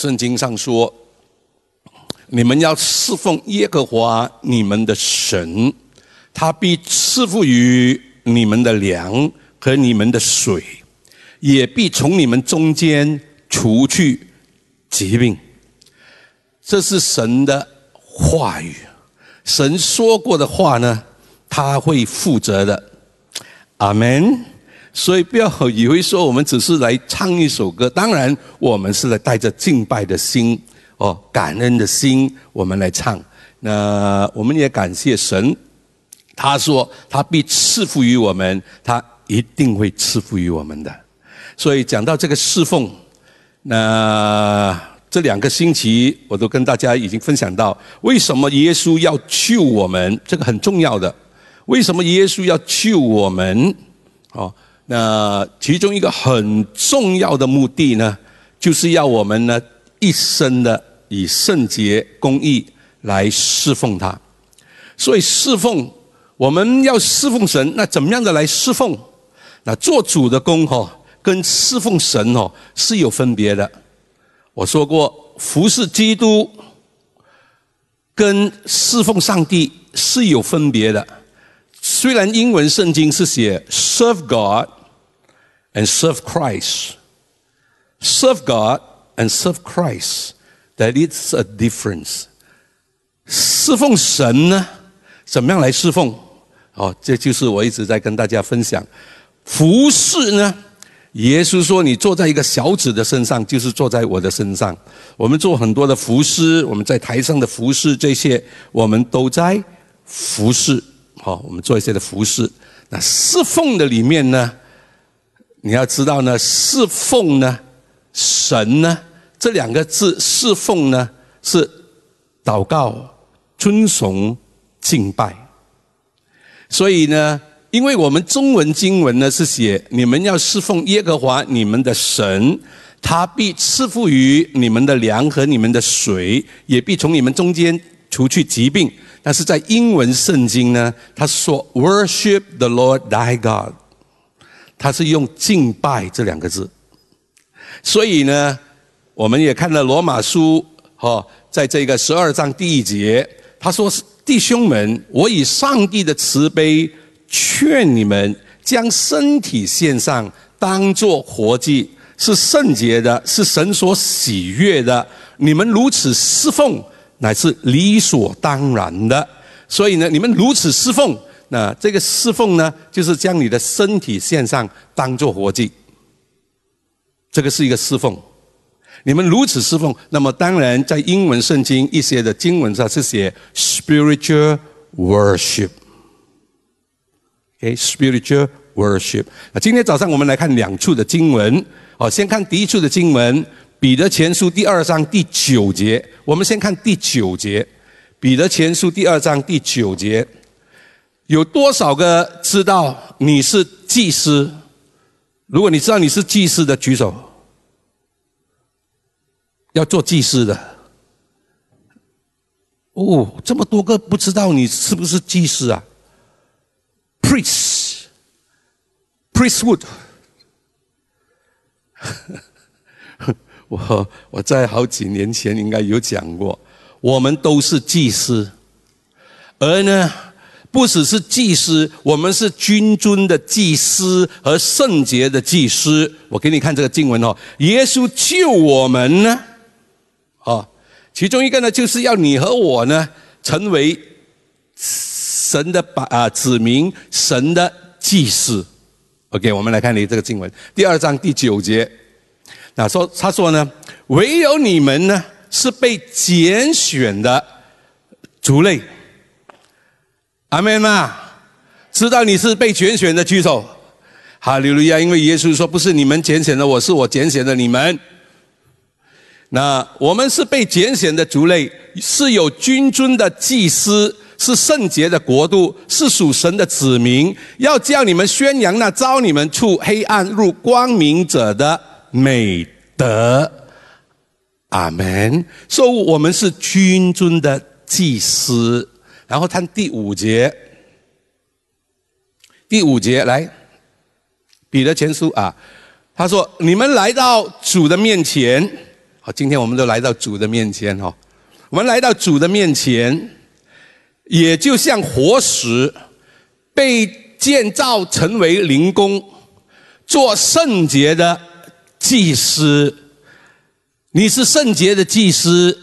圣经上说，你们要侍奉耶和华你们的神，他必赐福于你们的粮和你们的水，也必从你们中间除去疾病。这是神的话语，神说过的话呢，他会负责的。阿门。所以不要以为说我们只是来唱一首歌，当然我们是来带着敬拜的心哦，感恩的心，我们来唱。那我们也感谢神，他说他必赐福于我们，他一定会赐福于我们的。所以讲到这个侍奉，那这两个星期我都跟大家已经分享到，为什么耶稣要救我们？这个很重要的。为什么耶稣要救我们？哦。那其中一个很重要的目的呢，就是要我们呢一生的以圣洁公义来侍奉他。所以侍奉我们要侍奉神，那怎么样的来侍奉？那做主的工哈，跟侍奉神哦是有分别的。我说过，服侍基督跟侍奉上帝是有分别的。虽然英文圣经是写 “serve God”。And serve Christ. Serve God and serve Christ. That it's a difference. 侍奉神呢，怎么样来侍奉？哦，这就是我一直在跟大家分享。服侍呢，耶稣说：“你坐在一个小子的身上，就是坐在我的身上。”我们做很多的服侍，我们在台上的服侍，这些我们都在服侍。好，我们做一些的服侍。那侍奉的里面呢？你要知道呢，侍奉呢，神呢，这两个字侍奉呢是祷告、尊崇、敬拜。所以呢，因为我们中文经文呢是写你们要侍奉耶和华你们的神，他必赐福于你们的粮和你们的水，也必从你们中间除去疾病。但是在英文圣经呢，他说 “Worship the Lord thy God”。他是用敬拜这两个字，所以呢，我们也看了罗马书，哈，在这个十二章第一节，他说：“弟兄们，我以上帝的慈悲劝你们，将身体献上，当作活祭，是圣洁的，是神所喜悦的。你们如此侍奉，乃是理所当然的。所以呢，你们如此侍奉。”那这个侍奉呢，就是将你的身体献上，当做活祭。这个是一个侍奉。你们如此侍奉，那么当然在英文圣经一些的经文上是写 spiritual worship。OK，spiritual worship。那今天早上我们来看两处的经文。好，先看第一处的经文，彼得前书第二章第九节。我们先看第九节，彼得前书第二章第九节。有多少个知道你是祭司？如果你知道你是祭司的，举手。要做祭司的。哦，这么多个不知道你是不是祭司啊？Priest，priesthood。我我在好几年前应该有讲过，我们都是祭司，而呢。不只是祭司，我们是君尊的祭司和圣洁的祭司。我给你看这个经文哦，耶稣救我们呢，哦，其中一个呢，就是要你和我呢，成为神的把啊子民，神的祭司。OK，我们来看你这个经文，第二章第九节，那说他说呢，唯有你们呢，是被拣选的族类。阿门呐！知道你是被拣选的，举手。哈利路亚！因为耶稣说：“不是你们拣选的，我是我拣选的你们。”那我们是被拣选的族类，是有君尊的祭司，是圣洁的国度，是属神的子民，要叫你们宣扬那招你们出黑暗入光明者的美德。阿门。说我们是君尊的祭司。然后看第五节，第五节来，彼得前书啊，他说：“你们来到主的面前，好，今天我们都来到主的面前哈，我们来到主的面前，也就像活石被建造成为灵宫，做圣洁的祭司。你是圣洁的祭司。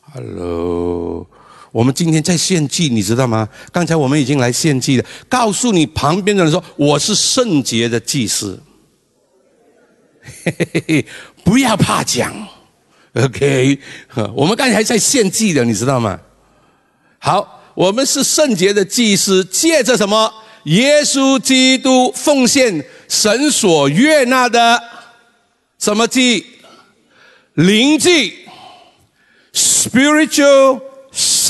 Hello，我们今天在献祭，你知道吗？刚才我们已经来献祭了。告诉你旁边的人说：“我是圣洁的祭司。”嘿嘿嘿，不要怕讲，OK。我们刚才还在献祭的，你知道吗？好，我们是圣洁的祭司，借着什么？耶稣基督奉献神所悦纳的什么祭？灵祭，spiritual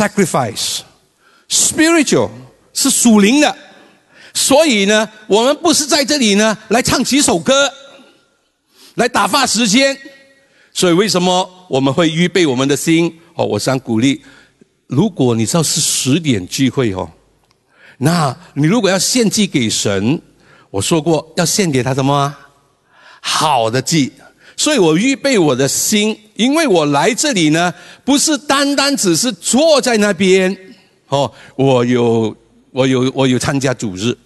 sacrifice，spiritual 是属灵的。所以呢，我们不是在这里呢来唱几首歌。来打发时间，所以为什么我们会预备我们的心？哦，我想鼓励，如果你知道是十点聚会哦，那你如果要献祭给神，我说过要献给他什么？好的祭。所以我预备我的心，因为我来这里呢，不是单单只是坐在那边哦，我有我有我有参加主日。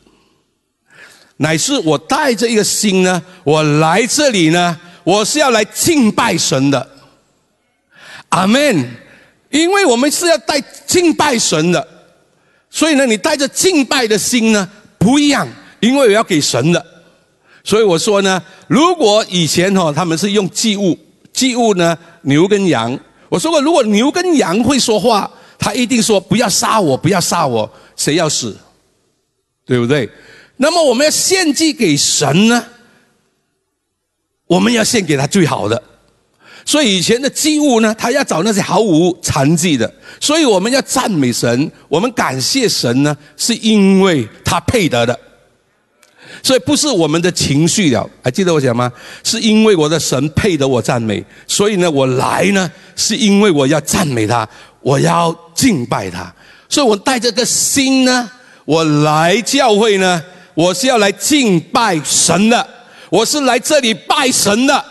乃是我带着一个心呢，我来这里呢，我是要来敬拜神的，阿门。因为我们是要带敬拜神的，所以呢，你带着敬拜的心呢不一样，因为我要给神的。所以我说呢，如果以前哈他们是用祭物，祭物呢牛跟羊，我说过，如果牛跟羊会说话，他一定说不要杀我，不要杀我，谁要死，对不对？那么我们要献祭给神呢？我们要献给他最好的。所以以前的祭物呢，他要找那些毫无残疾的。所以我们要赞美神，我们感谢神呢，是因为他配得的。所以不是我们的情绪了，还记得我讲吗？是因为我的神配得我赞美，所以呢，我来呢，是因为我要赞美他，我要敬拜他。所以我带着个心呢，我来教会呢。我是要来敬拜神的，我是来这里拜神的，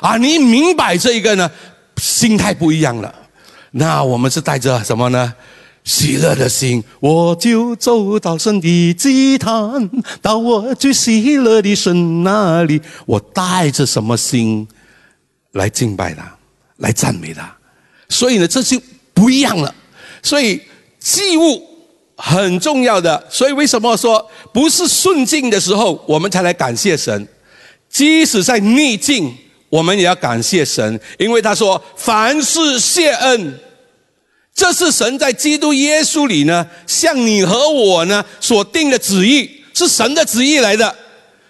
啊，你明白这一个呢？心态不一样了。那我们是带着什么呢？喜乐的心，我就走到神的祭坛，到我最喜乐的神那里。我带着什么心来敬拜他，来赞美他？所以呢，这就不一样了。所以祭物。很重要的，所以为什么说不是顺境的时候我们才来感谢神？即使在逆境，我们也要感谢神，因为他说凡事谢恩，这是神在基督耶稣里呢，向你和我呢所定的旨意，是神的旨意来的。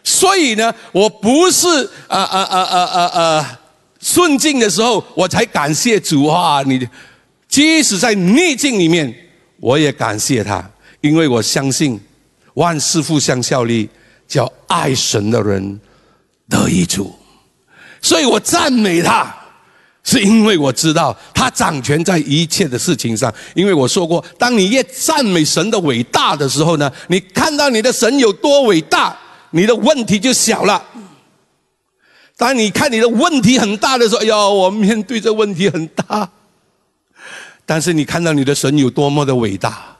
所以呢，我不是啊啊啊啊啊啊顺境的时候我才感谢主啊！你即使在逆境里面。我也感谢他，因为我相信万事互相效力，叫爱神的人得益处。所以我赞美他，是因为我知道他掌权在一切的事情上。因为我说过，当你越赞美神的伟大的时候呢，你看到你的神有多伟大，你的问题就小了。当你看你的问题很大的时候，哎呦，我面对这问题很大。但是你看到你的神有多么的伟大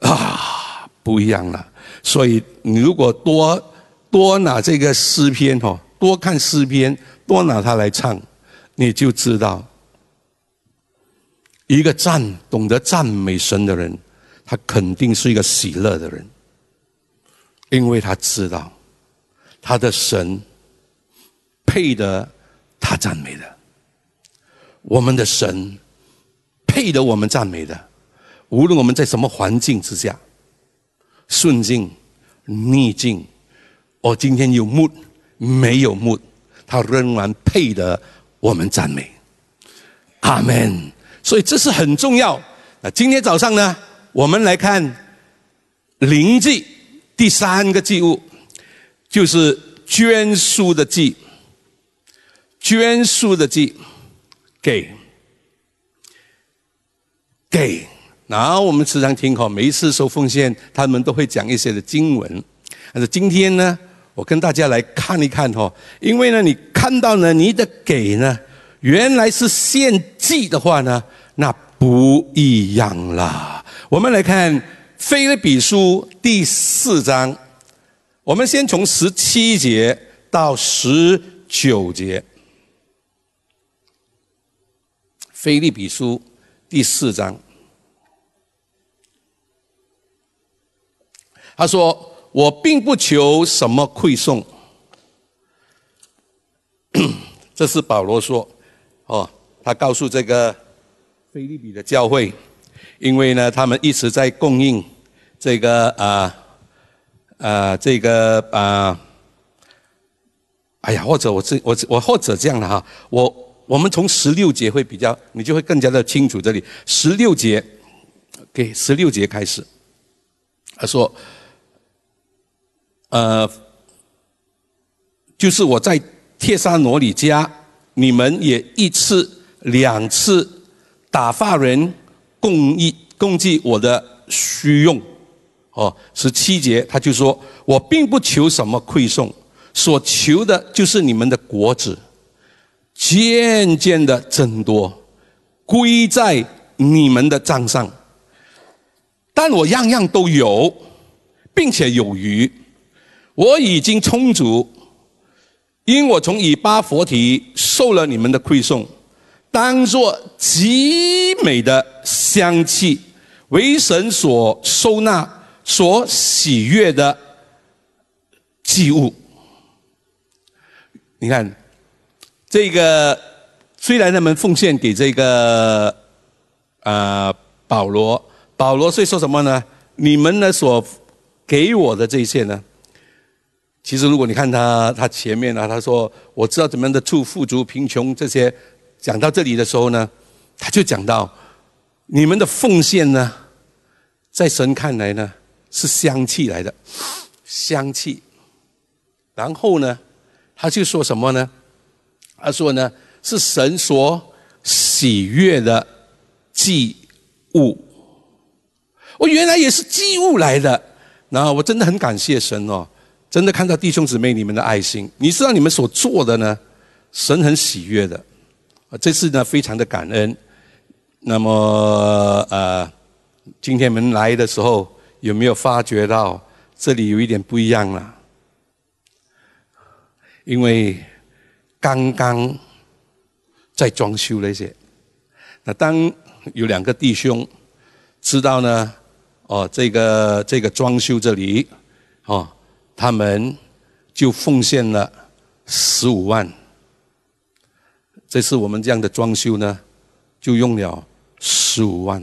啊，不一样了。所以你如果多多拿这个诗篇哦，多看诗篇，多拿它来唱，你就知道，一个赞懂得赞美神的人，他肯定是一个喜乐的人，因为他知道他的神配得他赞美的，我们的神。配得我们赞美的，无论我们在什么环境之下，顺境、逆境，我今天有目没有目，他仍然配得我们赞美。阿门。所以这是很重要。那今天早上呢，我们来看灵祭第三个祭物，就是捐书的祭。捐书的祭，给。给，然后我们时常听哈，每一次收奉献，他们都会讲一些的经文。但是今天呢，我跟大家来看一看哈，因为呢，你看到呢，你的给呢，原来是献祭的话呢，那不一样啦。我们来看《菲律比书》第四章，我们先从十七节到十九节，《菲律比书》第四章，他说：“我并不求什么馈送。”这是保罗说：“哦，他告诉这个菲律比的教会。”因为呢，他们一直在供应这个啊啊这个啊，哎呀，或者我这我我或者这样的哈，我我们从十六节会比较，你就会更加的清楚这里十六节，给十六节开始，他说，呃，就是我在帖撒罗里家，你们也一次两次打发人。供一供给我的需用，哦，十七节他就说：“我并不求什么馈送，所求的就是你们的果子，渐渐的增多，归在你们的账上。但我样样都有，并且有余，我已经充足，因我从以巴佛提受了你们的馈送。”当作极美的香气，为神所收纳、所喜悦的祭物。你看，这个虽然他们奉献给这个啊保罗，保罗会说什么呢？你们呢所给我的这些呢？其实如果你看他他前面呢，他说我知道怎么样的处富足贫穷这些。讲到这里的时候呢，他就讲到你们的奉献呢，在神看来呢是香气来的，香气。然后呢，他就说什么呢？他说呢是神所喜悦的祭物。我原来也是祭物来的，然后我真的很感谢神哦，真的看到弟兄姊妹你们的爱心。你知道你们所做的呢，神很喜悦的。这次呢非常的感恩。那么呃，今天我们来的时候有没有发觉到这里有一点不一样了？因为刚刚在装修那些，那当有两个弟兄知道呢，哦，这个这个装修这里，哦，他们就奉献了十五万。这次我们这样的装修呢，就用了十五万。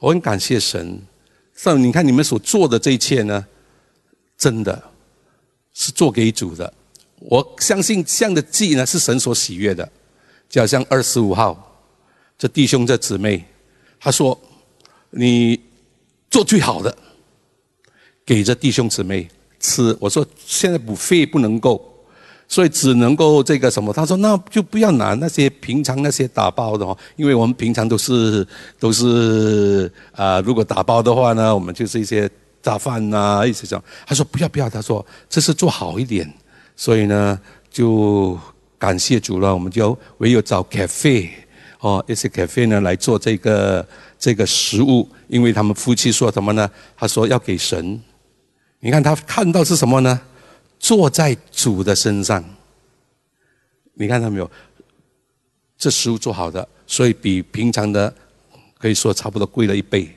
我很感谢神，上你看你们所做的这一切呢，真的是做给主的。我相信这样的祭呢，是神所喜悦的。就好像二十五号，这弟兄这姊妹，他说你做最好的，给这弟兄姊妹吃。我说现在补肺不能够。所以只能够这个什么？他说那就不要拿那些平常那些打包的哦，因为我们平常都是都是啊，如果打包的话呢，我们就是一些炸饭呐，一些这样。他说不要不要，他说这是做好一点，所以呢就感谢主了，我们就唯有找 cafe 哦，一些 cafe 呢来做这个这个食物，因为他们夫妻说什么呢？他说要给神，你看他看到是什么呢？坐在主的身上，你看到没有？这食物做好的，所以比平常的可以说差不多贵了一倍。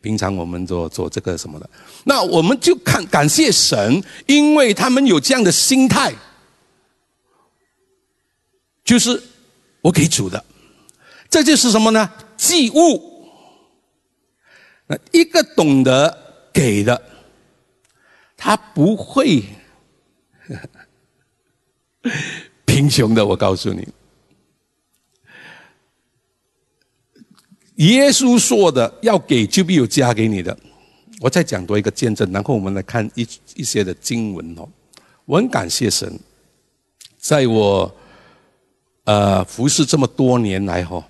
平常我们做做这个什么的，那我们就看感谢神，因为他们有这样的心态，就是我给主的，这就是什么呢？祭物。那一个懂得给的，他不会。贫穷的，我告诉你，耶稣说的要给就必有加给你的。我再讲多一个见证，然后我们来看一一些的经文哦。我很感谢神，在我呃服侍这么多年来哈，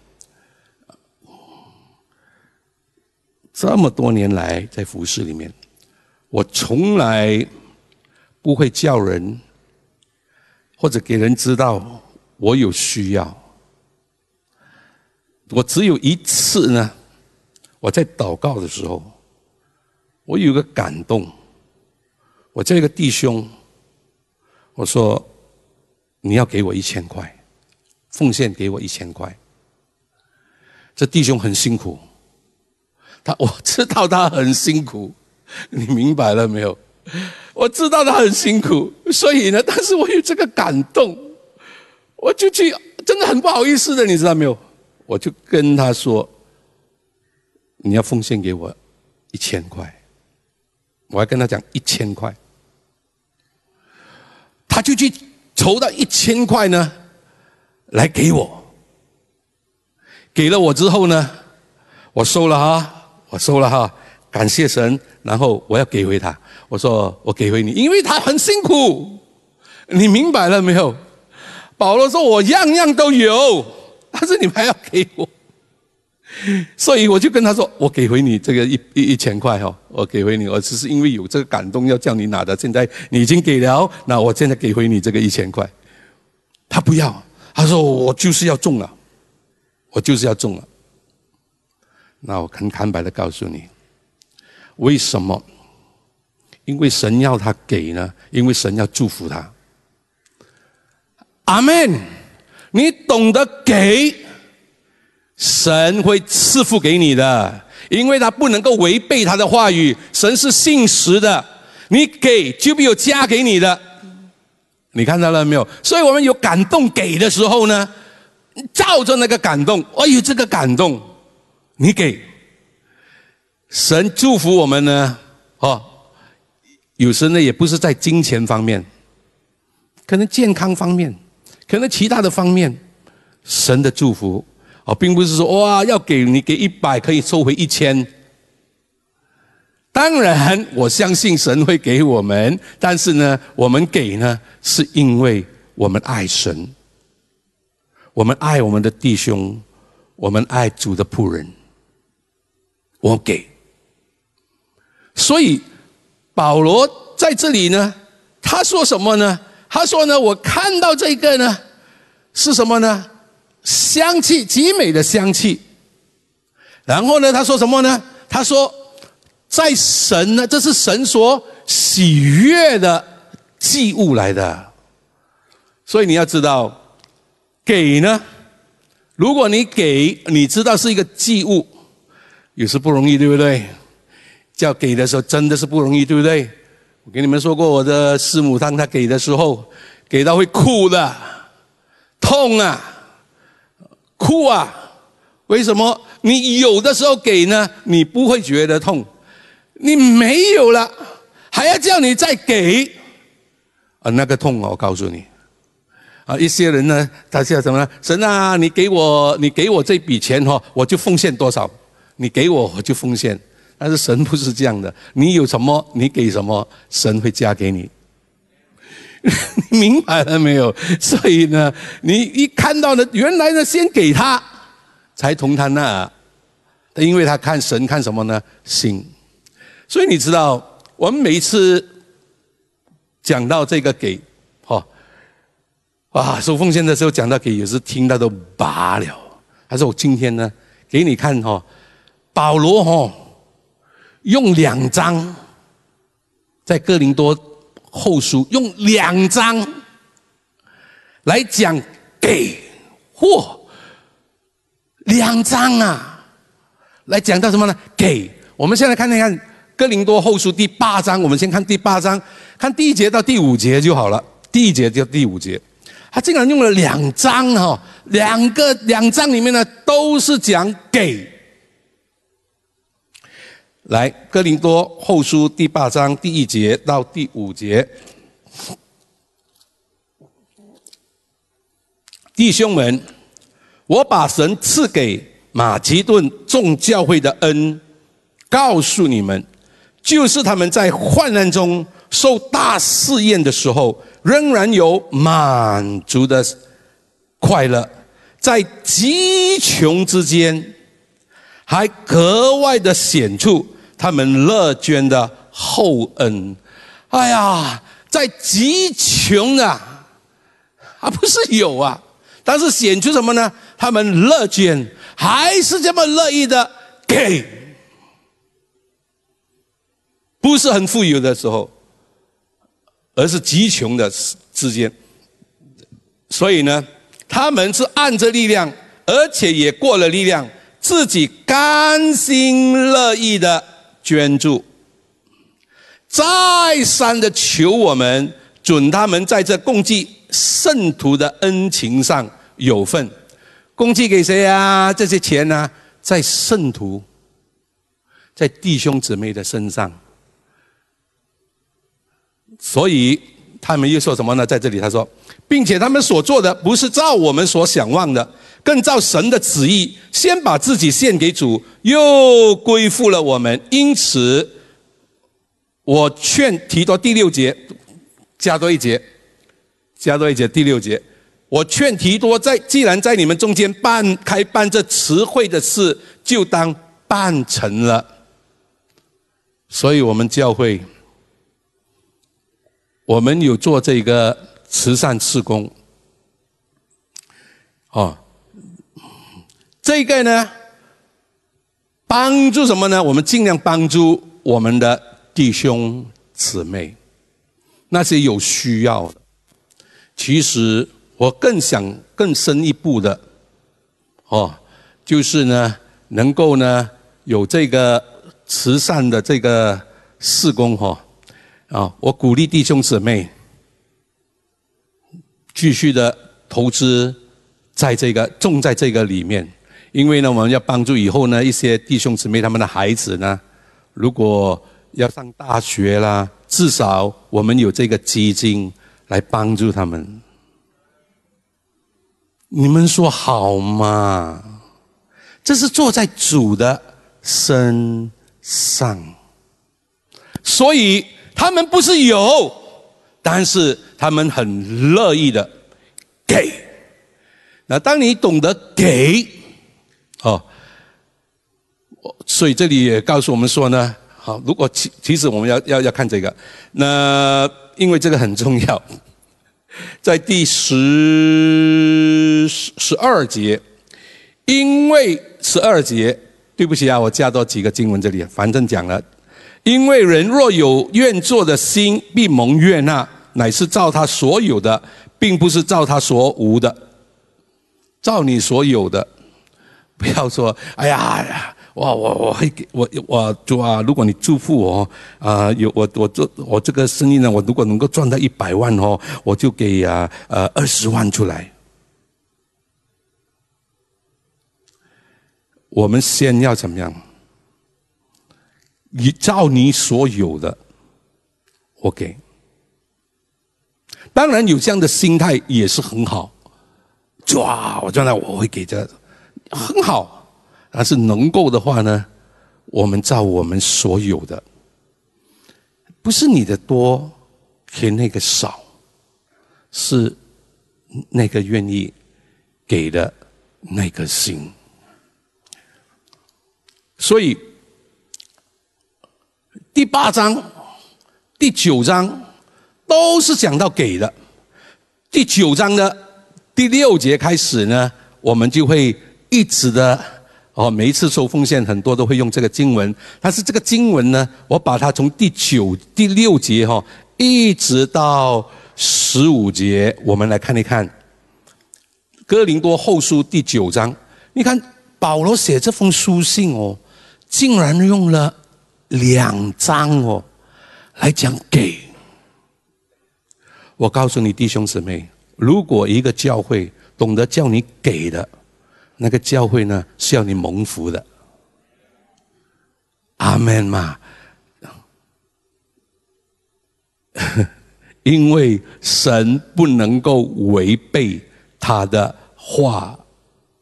这么多年来在服侍里面，我从来。不会叫人，或者给人知道我有需要。我只有一次呢，我在祷告的时候，我有个感动。我叫一个弟兄，我说：“你要给我一千块，奉献给我一千块。”这弟兄很辛苦，他我知道他很辛苦，你明白了没有？我知道他很辛苦，所以呢，但是我有这个感动，我就去，真的很不好意思的，你知道没有？我就跟他说：“你要奉献给我一千块。”我还跟他讲一千块，他就去筹到一千块呢，来给我。给了我之后呢，我收了哈，我收了哈，感谢神。然后我要给回他，我说我给回你，因为他很辛苦，你明白了没有？保罗说我样样都有，但是你们还要给我，所以我就跟他说，我给回你这个一一一千块哈，我给回你，我只是因为有这个感动要叫你拿的，现在你已经给了，那我现在给回你这个一千块。他不要，他说我就是要中了。我就是要中了，那我很坦白的告诉你，为什么？因为神要他给呢？因为神要祝福他。阿门！你懂得给，神会赐福给你的，因为他不能够违背他的话语。神是信实的，你给就必有加给你的。你看到了没有？所以我们有感动给的时候呢？照着那个感动，哎呦，这个感动，你给神祝福我们呢？哦，有时呢也不是在金钱方面，可能健康方面，可能其他的方面，神的祝福哦，并不是说哇要给你给一百可以收回一千。当然，我相信神会给我们，但是呢，我们给呢是因为我们爱神。我们爱我们的弟兄，我们爱主的仆人，我给。所以保罗在这里呢，他说什么呢？他说呢，我看到这个呢，是什么呢？香气极美的香气。然后呢，他说什么呢？他说，在神呢，这是神所喜悦的祭物来的。所以你要知道。给呢？如果你给，你知道是一个祭物，也是不容易，对不对？叫给的时候真的是不容易，对不对？我跟你们说过，我的师母当她给的时候，给到会哭的，痛啊，哭啊！为什么？你有的时候给呢，你不会觉得痛；你没有了，还要叫你再给，啊，那个痛啊！我告诉你。啊，一些人呢，他叫什么呢？神啊，你给我，你给我这笔钱哈，我就奉献多少？你给我，我就奉献。但是神不是这样的，你有什么，你给什么，神会加给你。明白了没有？所以呢，你一看到呢，原来呢，先给他，才同他那，因为他看神看什么呢？心。所以你知道，我们每一次讲到这个给。哈啊，收奉献的时候讲到给，也是听到都拔了。他说：“我今天呢，给你看哈，保罗哈用两张，在哥林多后书用两张来讲给，或，两张啊，来讲到什么呢？给。我们现在看一看哥林多后书第八章，我们先看第八章，看第一节到第五节就好了。第一节到第五节。”他竟然用了两章哈，两个两章里面呢都是讲给。来，哥林多后书第八章第一节到第五节，弟兄们，我把神赐给马其顿众教会的恩告诉你们，就是他们在患难中受大试验的时候。仍然有满足的快乐，在极穷之间，还格外的显出他们乐捐的厚恩。哎呀，在极穷的啊，不是有啊，但是显出什么呢？他们乐捐，还是这么乐意的给，不是很富有的时候，而是极穷的之间。所以呢，他们是按着力量，而且也过了力量，自己甘心乐意的捐助。再三的求我们准他们在这共济圣徒的恩情上有份，共济给谁啊？这些钱呢，在圣徒，在弟兄姊妹的身上。所以他们又说什么呢？在这里他说，并且他们所做的不是照我们所想望的，更照神的旨意，先把自己献给主，又归附了我们，因此。我劝提多第六节，加多一节，加多一节第六节。我劝提多在，既然在你们中间办开办这词汇的事，就当办成了。所以我们教会，我们有做这个慈善事工，哦，这个呢，帮助什么呢？我们尽量帮助我们的。弟兄姊妹，那些有需要的，其实我更想更深一步的，哦，就是呢，能够呢有这个慈善的这个事工哈，啊，我鼓励弟兄姊妹继续的投资在这个种在这个里面，因为呢，我们要帮助以后呢一些弟兄姊妹他们的孩子呢，如果要上大学啦，至少我们有这个基金来帮助他们。你们说好吗？这是坐在主的身上，所以他们不是有，但是他们很乐意的给。那当你懂得给，哦，所以这里也告诉我们说呢。好，如果其其实我们要要要看这个，那因为这个很重要，在第十十二节，因为十二节，对不起啊，我加多几个经文这里，反正讲了，因为人若有愿做的心，必蒙悦纳，乃是照他所有的，并不是照他所无的，照你所有的，不要说，哎呀。呀，我我会给我我主啊！如果你祝福我啊，有我我做我这个生意呢，我如果能够赚到一百万哦，我就给啊呃二十万出来。我们先要怎么样？你照你所有的，我给。当然有这样的心态也是很好。抓，我赚到我会给这很好。但是能够的话呢，我们照我们所有的，不是你的多给那个少，是那个愿意给的那个心。所以第八章、第九章都是讲到给的。第九章的第六节开始呢，我们就会一直的。哦，每一次收奉献，很多都会用这个经文。但是这个经文呢，我把它从第九、第六节哈，一直到十五节，我们来看一看《哥林多后书》第九章。你看保罗写这封书信哦，竟然用了两章哦来讲给。我告诉你弟兄姊妹，如果一个教会懂得叫你给的。那个教会呢，是要你蒙福的，阿门嘛。因为神不能够违背他的话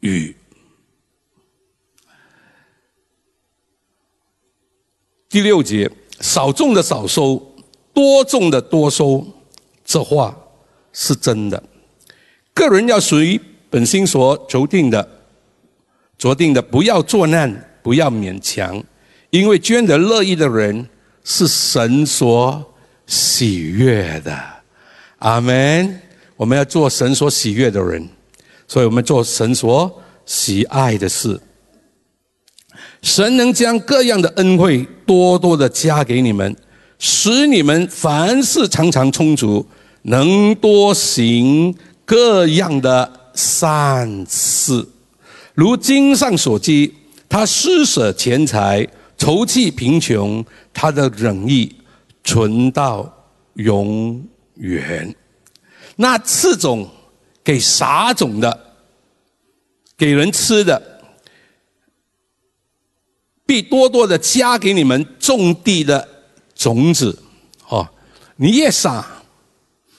语。第六节，少种的少收，多种的多收，这话是真的。个人要随本心所求定的。决定的，不要作难，不要勉强，因为捐得乐意的人是神所喜悦的。阿门。我们要做神所喜悦的人，所以我们做神所喜爱的事。神能将各样的恩惠多多的加给你们，使你们凡事常常充足，能多行各样的善事。如经上所记，他施舍钱财，筹济贫穷，他的仁义存到永远。那赐种给啥种的，给人吃的。必多多的加给你们种地的种子，哦，你越撒，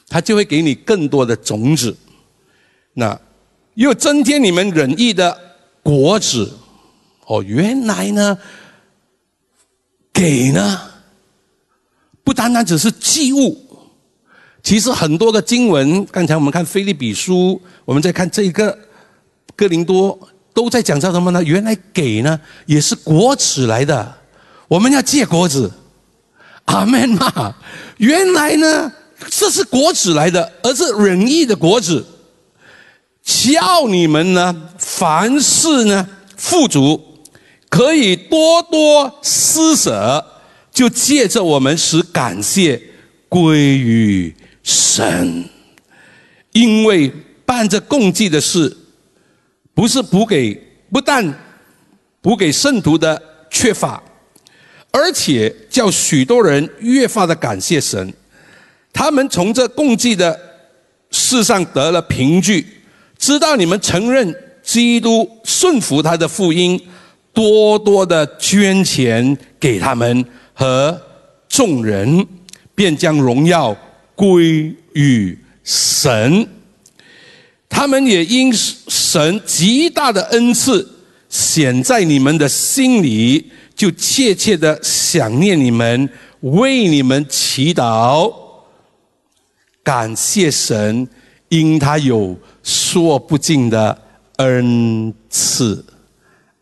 他就会给你更多的种子，那又增添你们仁义的果子，哦，原来呢，给呢，不单单只是祭物，其实很多的经文，刚才我们看菲利比书，我们再看这个哥林多。都在讲叫什么呢？原来给呢也是国子来的，我们要借国子，阿门嘛。原来呢这是国子来的，而是仁义的国子，叫你们呢凡事呢富足，可以多多施舍，就借着我们使感谢归于神，因为办着共济的事。不是补给，不但补给圣徒的缺乏，而且叫许多人越发的感谢神。他们从这共济的事上得了凭据，知道你们承认基督，顺服他的福音，多多的捐钱给他们和众人，便将荣耀归于神。他们也因神极大的恩赐显在你们的心里，就切切的想念你们，为你们祈祷，感谢神，因他有说不尽的恩赐。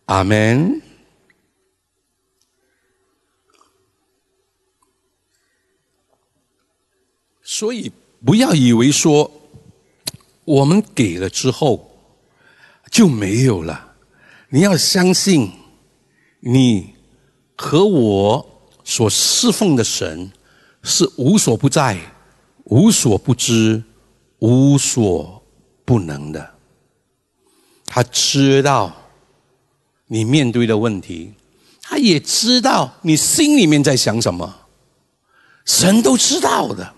阿门。所以不要以为说。我们给了之后就没有了。你要相信，你和我所侍奉的神是无所不在、无所不知、无所不能的。他知道你面对的问题，他也知道你心里面在想什么，神都知道的。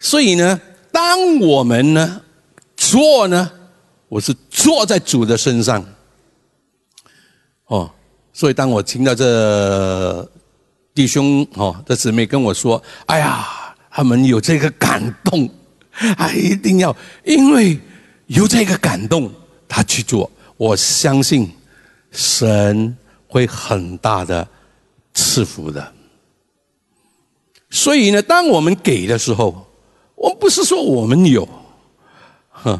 所以呢。当我们呢做呢，我是坐在主的身上，哦，所以当我听到这弟兄哦这姊妹跟我说：“哎呀，他们有这个感动，啊，一定要，因为有这个感动，他去做，我相信神会很大的赐福的。所以呢，当我们给的时候。”我不是说我们有，哼，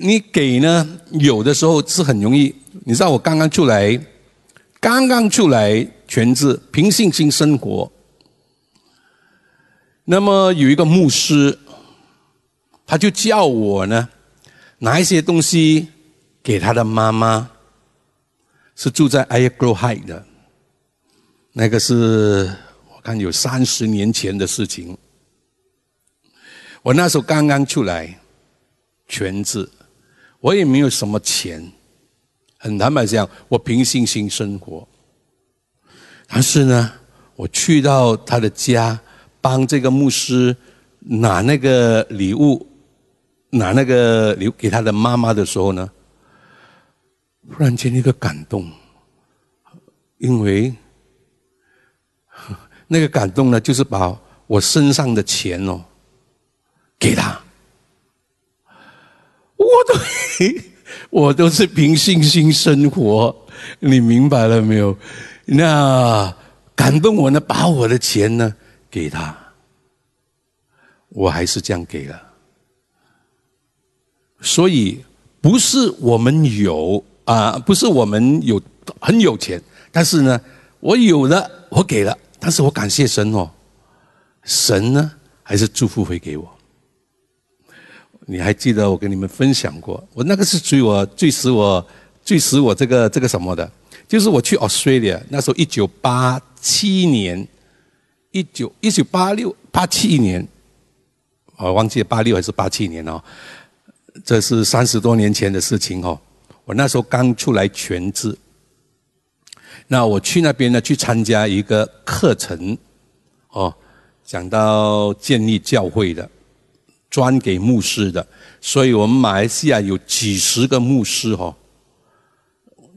你给呢？有的时候是很容易。你知道我刚刚出来，刚刚出来全职凭信心生活。那么有一个牧师，他就叫我呢拿一些东西给他的妈妈，是住在 i g r o High 的，那个是我看有三十年前的事情。我那时候刚刚出来，全职，我也没有什么钱，很坦白讲，我凭信心生活。但是呢，我去到他的家，帮这个牧师拿那个礼物，拿那个留给他的妈妈的时候呢，忽然间一个感动，因为 那个感动呢，就是把我身上的钱哦。给他，我都 我都是凭信心生活，你明白了没有？那感动我呢，把我的钱呢给他，我还是这样给了。所以不是我们有啊，不是我们有很有钱，但是呢，我有的我给了，但是我感谢神哦，神呢还是祝福会给我。你还记得我跟你们分享过？我那个是最我最使我最使我这个这个什么的，就是我去 Australia 那时候一九八七年，一九一九八六八七年，我忘记八六还是八七年哦，这是三十多年前的事情哦。我那时候刚出来全职，那我去那边呢去参加一个课程，哦，讲到建立教会的。专给牧师的，所以我们马来西亚有几十个牧师哦，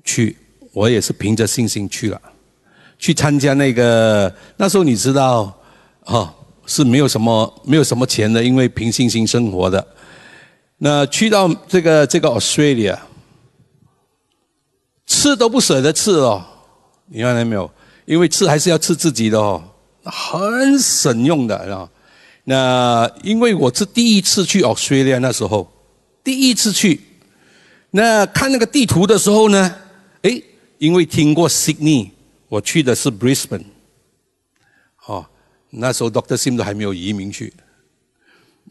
去，我也是凭着信心去了，去参加那个那时候你知道，哦，是没有什么没有什么钱的，因为凭信心生活的。那去到这个这个 Australia，吃都不舍得吃哦，你看到没有？因为吃还是要吃自己的哦，很省用的啊。那因为我是第一次去 Australia 那时候，第一次去，那看那个地图的时候呢，诶，因为听过 Sydney，我去的是 Brisbane，哦，那时候 Doctor Sim 都还没有移民去，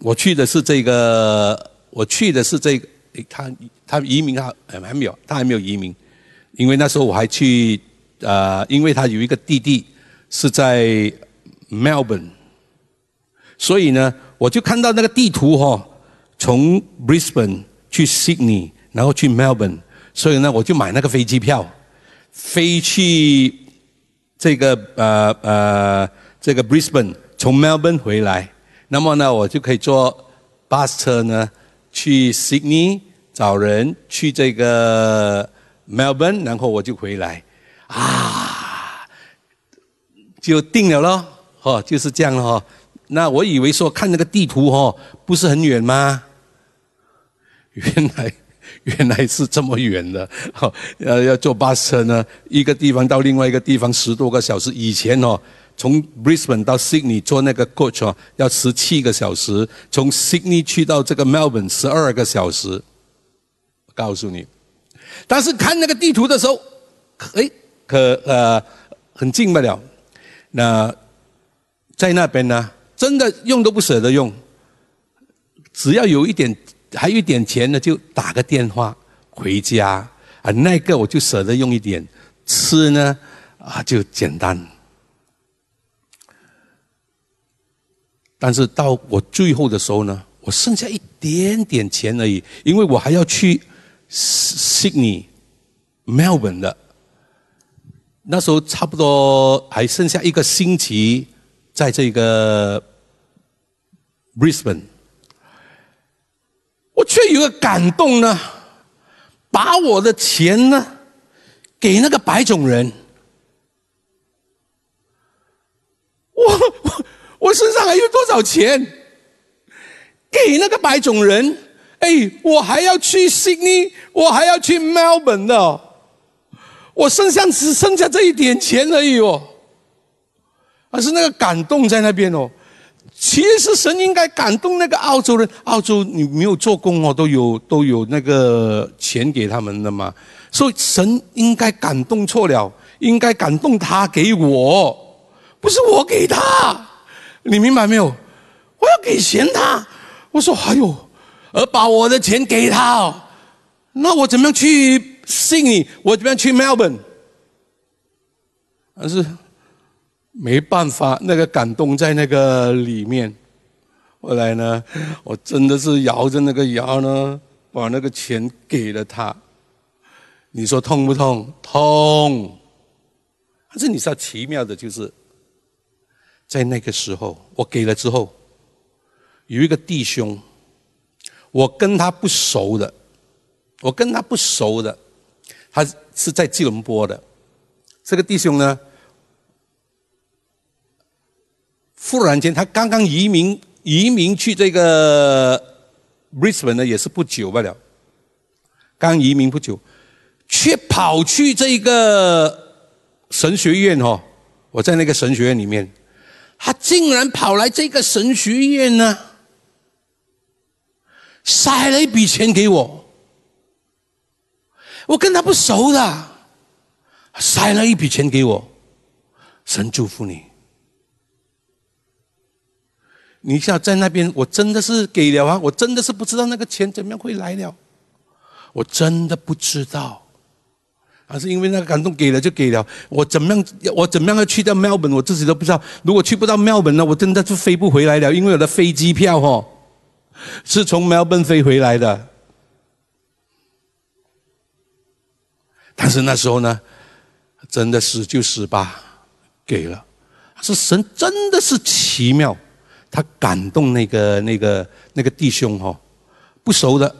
我去的是这个，我去的是这个，诶，他他移民他还没有，他还没有移民，因为那时候我还去，呃，因为他有一个弟弟是在 Melbourne。所以呢，我就看到那个地图哈，从 Brisbane 去 Sydney，然后去 Melbourne，所以呢，我就买那个飞机票，飞去这个呃呃这个 Brisbane，从 Melbourne 回来，那么呢，我就可以坐巴士车呢去 Sydney 找人去这个 Melbourne，然后我就回来，啊，就定了咯，哦，就是这样了哈。那我以为说看那个地图哦，不是很远吗？原来原来是这么远的，哦，要要坐巴士呢，一个地方到另外一个地方十多个小时。以前哦，从 Brisbane 到 Sydney 坐那个 coach 哦，要十七个小时；从 Sydney 去到这个 Melbourne 十二个小时。告诉你，但是看那个地图的时候，哎，可呃很近不了。那在那边呢？真的用都不舍得用，只要有一点还有一点钱呢，就打个电话回家啊。那个我就舍得用一点，吃呢啊就简单。但是到我最后的时候呢，我剩下一点点钱而已，因为我还要去 Sydney、Melbourne 的。那时候差不多还剩下一个星期，在这个。Brisbane，我却有个感动呢，把我的钱呢给那个白种人，我我我身上还有多少钱？给那个白种人，哎，我还要去 Sydney，我还要去 Melbourne 的，我身上只剩下这一点钱而已哦，而是那个感动在那边哦。其实神应该感动那个澳洲人，澳洲你没有做工哦，都有都有那个钱给他们的嘛，所以神应该感动错了，应该感动他给我，不是我给他，你明白没有？我要给钱他，我说哎呦，而把我的钱给他，那我怎么样去信你？我怎么样去 Melbourne？而是。没办法，那个感动在那个里面。后来呢，我真的是摇着那个摇呢，把那个钱给了他。你说痛不痛？痛。但是你知道奇妙的就是，在那个时候，我给了之后，有一个弟兄，我跟他不熟的，我跟他不熟的，他是在吉隆坡的。这个弟兄呢？忽然间，他刚刚移民，移民去这个 Brisbane 呢，也是不久罢了。刚移民不久，却跑去这个神学院哦。我在那个神学院里面，他竟然跑来这个神学院呢，塞了一笔钱给我。我跟他不熟的，塞了一笔钱给我，神祝福你。你像在那边，我真的是给了啊，我真的是不知道那个钱怎么样会来了，我真的不知道，还是因为那个感动给了就给了。我怎么样，我怎么样要去到墨本，我自己都不知道。如果去不到墨本呢，我真的就飞不回来了，因为我的飞机票哦，是从墨本飞回来的。但是那时候呢，真的死就死吧，给了，是神真的是奇妙。他感动那个那个那个弟兄哦，不熟的，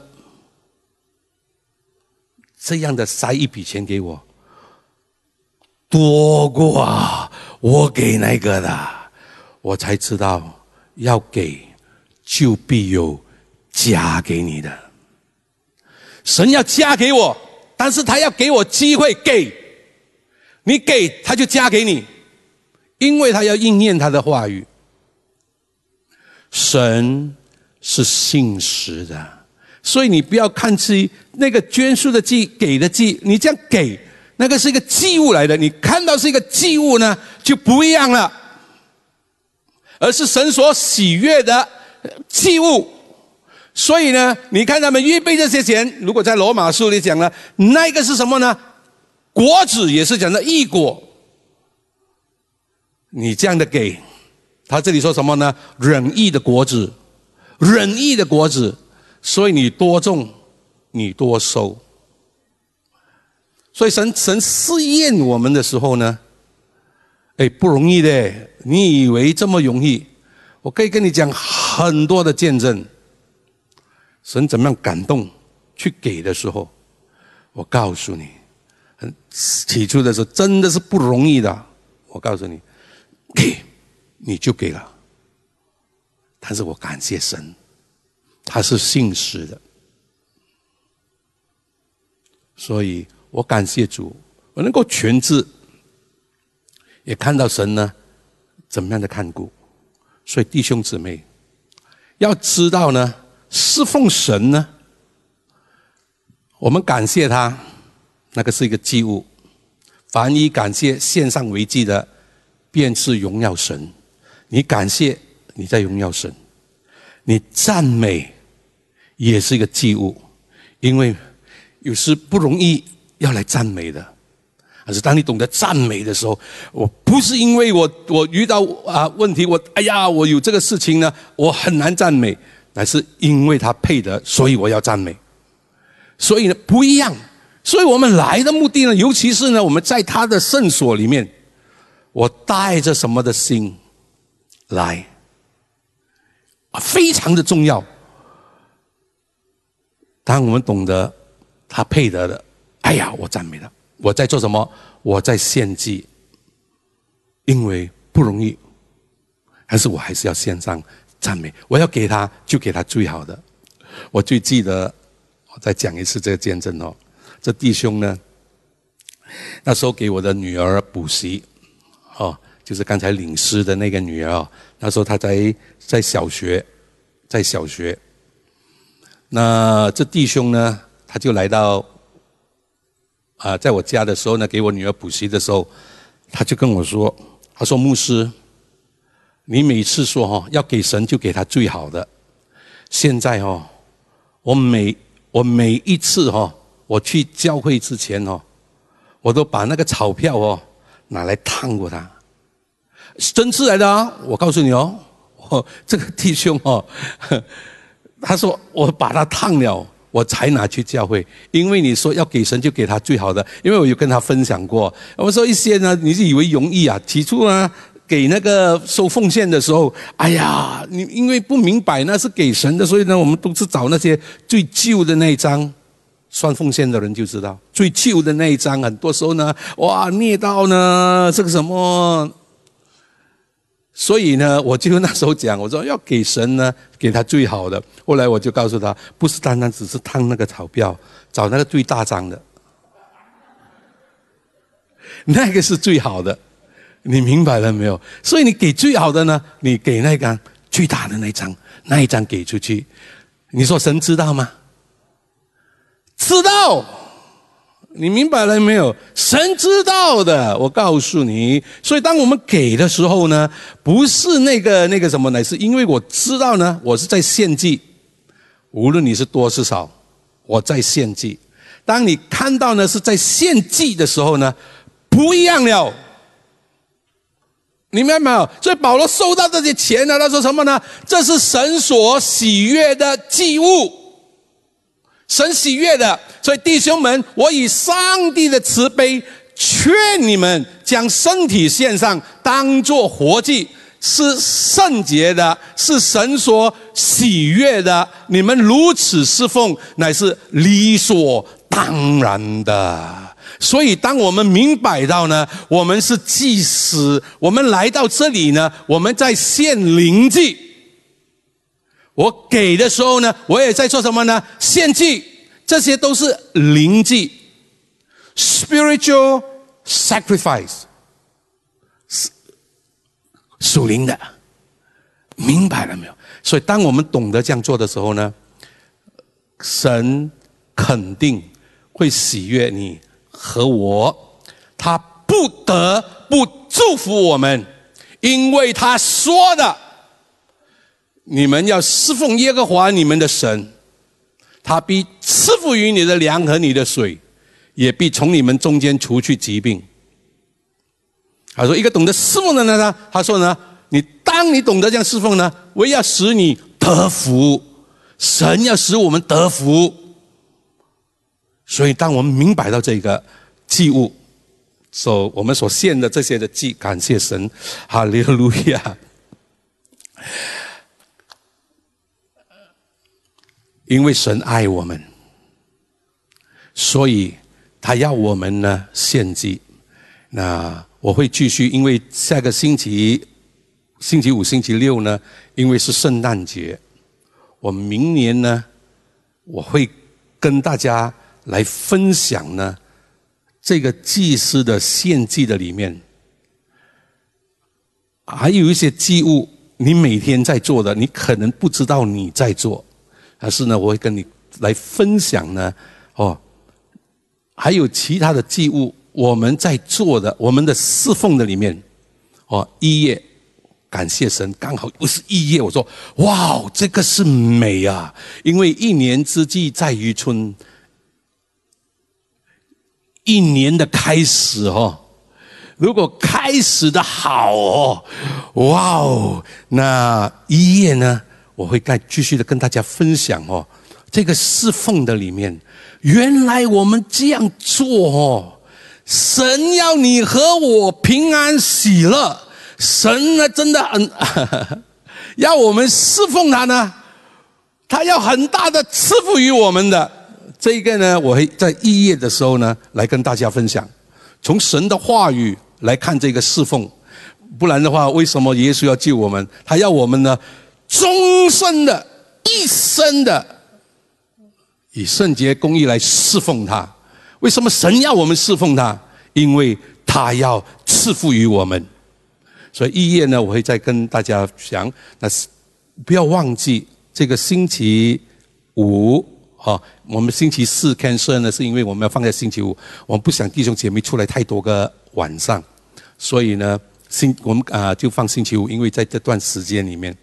这样的塞一笔钱给我，多过啊我给那个的，我才知道要给就必有加给你的。神要加给我，但是他要给我机会给，你给他就加给你，因为他要应验他的话语。神是信实的，所以你不要看起那个捐书的祭给的祭，你这样给那个是一个祭物来的，你看到是一个祭物呢，就不一样了，而是神所喜悦的祭物。所以呢，你看他们预备这些钱，如果在罗马书里讲了，那个是什么呢？果子也是讲的异果，你这样的给。他这里说什么呢？仁义的果子，仁义的果子，所以你多种，你多收。所以神神试验我们的时候呢，哎，不容易的。你以为这么容易？我可以跟你讲很多的见证。神怎么样感动去给的时候，我告诉你，起初的时候真的是不容易的。我告诉你，给。你就给了，但是我感谢神，他是信实的，所以我感谢主，我能够全知，也看到神呢怎么样的看顾，所以弟兄姊妹要知道呢，侍奉神呢，我们感谢他，那个是一个祭物，凡以感谢献上为祭的，便是荣耀神。你感谢，你在荣耀神；你赞美，也是一个祭物，因为有时不容易要来赞美的。但是当你懂得赞美的时候，我不是因为我我遇到啊问题，我哎呀，我有这个事情呢，我很难赞美，乃是因为他配得，所以我要赞美。所以呢，不一样。所以我们来的目的呢，尤其是呢，我们在他的圣所里面，我带着什么的心？来，非常的重要。当我们懂得他配得的，哎呀，我赞美他。我在做什么？我在献祭，因为不容易，但是我还是要献上赞美。我要给他，就给他最好的。我最记得，我再讲一次这个见证哦。这弟兄呢，那时候给我的女儿补习，哦。就是刚才领诗的那个女儿，那时候她在在小学，在小学。那这弟兄呢，他就来到啊，在我家的时候呢，给我女儿补习的时候，他就跟我说：“他说牧师，你每次说哈要给神就给他最好的，现在哈，我每我每一次哈我去教会之前哈，我都把那个钞票哦拿来烫过他。”真是来的啊！我告诉你哦，我这个弟兄哦，他说我把他烫了，我才拿去教会。因为你说要给神，就给他最好的。因为我有跟他分享过，我说一些呢，你是以为容易啊？起初呢，给那个收奉献的时候，哎呀，你因为不明白那是给神的，所以呢，我们都是找那些最旧的那一张，算奉献的人就知道最旧的那一张。很多时候呢，哇，念到呢这个什么。所以呢，我就那时候讲，我说要给神呢，给他最好的。后来我就告诉他，不是单单只是烫那个钞票，找那个最大张的，那个是最好的。你明白了没有？所以你给最好的呢，你给那个最大的那张，那一张给出去。你说神知道吗？知道，你明白了没有？神知道的，我告诉你。所以当我们给的时候呢，不是那个那个什么，乃是因为我知道呢，我是在献祭。无论你是多是少，我在献祭。当你看到呢是在献祭的时候呢，不一样了。你明白没有？所以保罗收到这些钱呢，他说什么呢？这是神所喜悦的祭物。神喜悦的，所以弟兄们，我以上帝的慈悲劝你们，将身体献上，当作活祭，是圣洁的，是神所喜悦的。你们如此侍奉，乃是理所当然的。所以，当我们明白到呢，我们是祭司，我们来到这里呢，我们在献灵祭。我给的时候呢，我也在做什么呢？献祭，这些都是灵祭，spiritual sacrifice，属灵的，明白了没有？所以，当我们懂得这样做的时候呢，神肯定会喜悦你和我，他不得不祝福我们，因为他说的。你们要侍奉耶和华你们的神，他必赐福于你的粮和你的水，也必从你们中间除去疾病。他说：“一个懂得侍奉的人呢，他说呢，你当你懂得这样侍奉呢，我要使你得福，神要使我们得福。所以，当我们明白到这个祭物，所我们所献的这些的祭，感谢神，哈利路亚。”因为神爱我们，所以他要我们呢献祭。那我会继续，因为下个星期星期五、星期六呢，因为是圣诞节，我明年呢，我会跟大家来分享呢这个祭司的献祭的里面，还有一些祭物，你每天在做的，你可能不知道你在做。但是呢，我会跟你来分享呢，哦，还有其他的祭物，我们在做的，我们的侍奉的里面，哦，一夜，感谢神，刚好不是一夜，我说，哇，这个是美啊，因为一年之计在于春，一年的开始哦，如果开始的好哦，哇哦，那一夜呢？我会再继续的跟大家分享哦，这个侍奉的里面，原来我们这样做哦，神要你和我平安喜乐，神呢真的很 要我们侍奉他呢，他要很大的赐福于我们的。这个呢，我会在一页的时候呢来跟大家分享，从神的话语来看这个侍奉，不然的话，为什么耶稣要救我们？他要我们呢？终身的、一生的，以圣洁公义来侍奉他。为什么神要我们侍奉他？因为他要赐福于我们。所以一夜呢，我会再跟大家讲。那是不要忘记这个星期五啊，我们星期四开设呢，是因为我们要放在星期五。我们不想弟兄姐妹出来太多个晚上，所以呢，星我们啊就放星期五，因为在这段时间里面。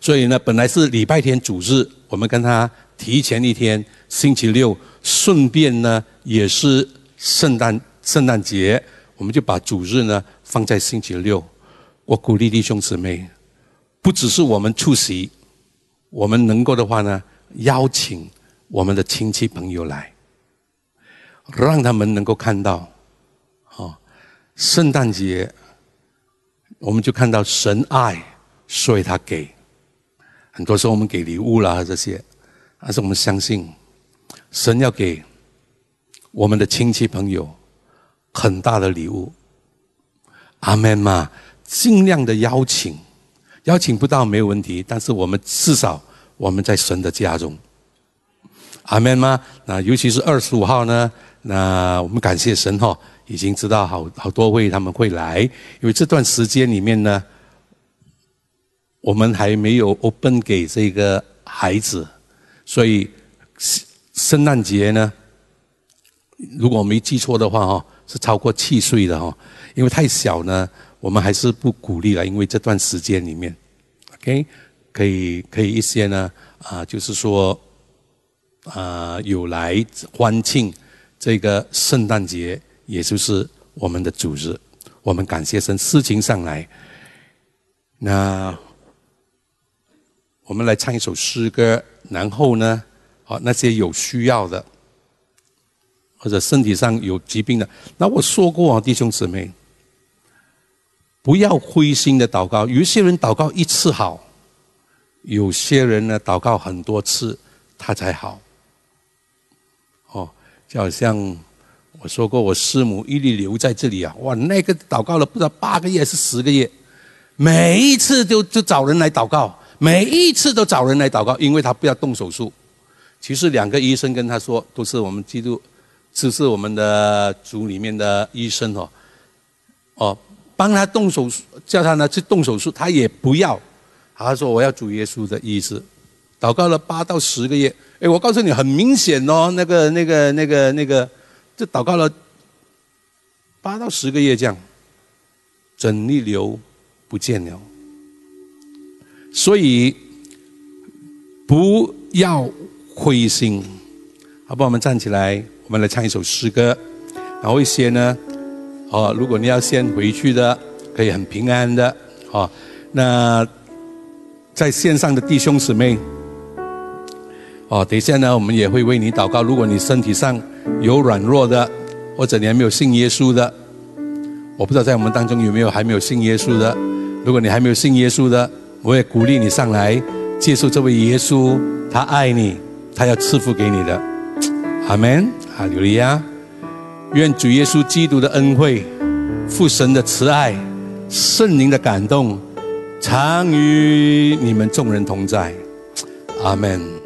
所以呢，本来是礼拜天主日，我们跟他提前一天，星期六，顺便呢也是圣诞圣诞节，我们就把主日呢放在星期六。我鼓励弟兄姊妹，不只是我们出席，我们能够的话呢，邀请我们的亲戚朋友来，让他们能够看到，哦，圣诞节，我们就看到神爱，所以他给。很多时候我们给礼物啦这些，但是我们相信，神要给我们的亲戚朋友很大的礼物。阿门嘛，尽量的邀请，邀请不到没有问题，但是我们至少我们在神的家中。阿门吗？那尤其是二十五号呢，那我们感谢神哈，已经知道好好多位他们会来，因为这段时间里面呢。我们还没有 open 给这个孩子，所以圣诞节呢，如果我没记错的话哈，是超过七岁的哈，因为太小呢，我们还是不鼓励了，因为这段时间里面，OK，可以可以一些呢啊，就是说啊有来欢庆这个圣诞节，也就是我们的主日，我们感谢神，事情上来，那我们来唱一首诗歌，然后呢，好那些有需要的。或者身体上有疾病的，那我说过啊，弟兄姊妹，不要灰心的祷告。有些人祷告一次好，有些人呢祷告很多次他才好。哦，就好像我说过，我师母一直留在这里啊，哇，那个祷告了不知道八个月还是十个月，每一次就就找人来祷告，每一次都找人来祷告，因为他不要动手术。其实两个医生跟他说，都是我们基督。只是我们的组里面的医生哦，哦，帮他动手术，叫他呢去动手术，他也不要。他说：“我要主耶稣的意思。”祷告了八到十个月，哎，我告诉你，很明显哦，那个、那个、那个、那个，就祷告了八到十个月这样，整逆流不见了。所以不要灰心，好不？我们站起来。我们来唱一首诗歌，然后一些呢，哦，如果你要先回去的，可以很平安的，哦，那在线上的弟兄姊妹，哦，等一下呢，我们也会为你祷告。如果你身体上有软弱的，或者你还没有信耶稣的，我不知道在我们当中有没有还没有信耶稣的。如果你还没有信耶稣的，我也鼓励你上来接受这位耶稣，他爱你，他要赐福给你的。阿门。哈利路亚！愿主耶稣基督的恩惠、父神的慈爱、圣灵的感动，常与你们众人同在。阿门。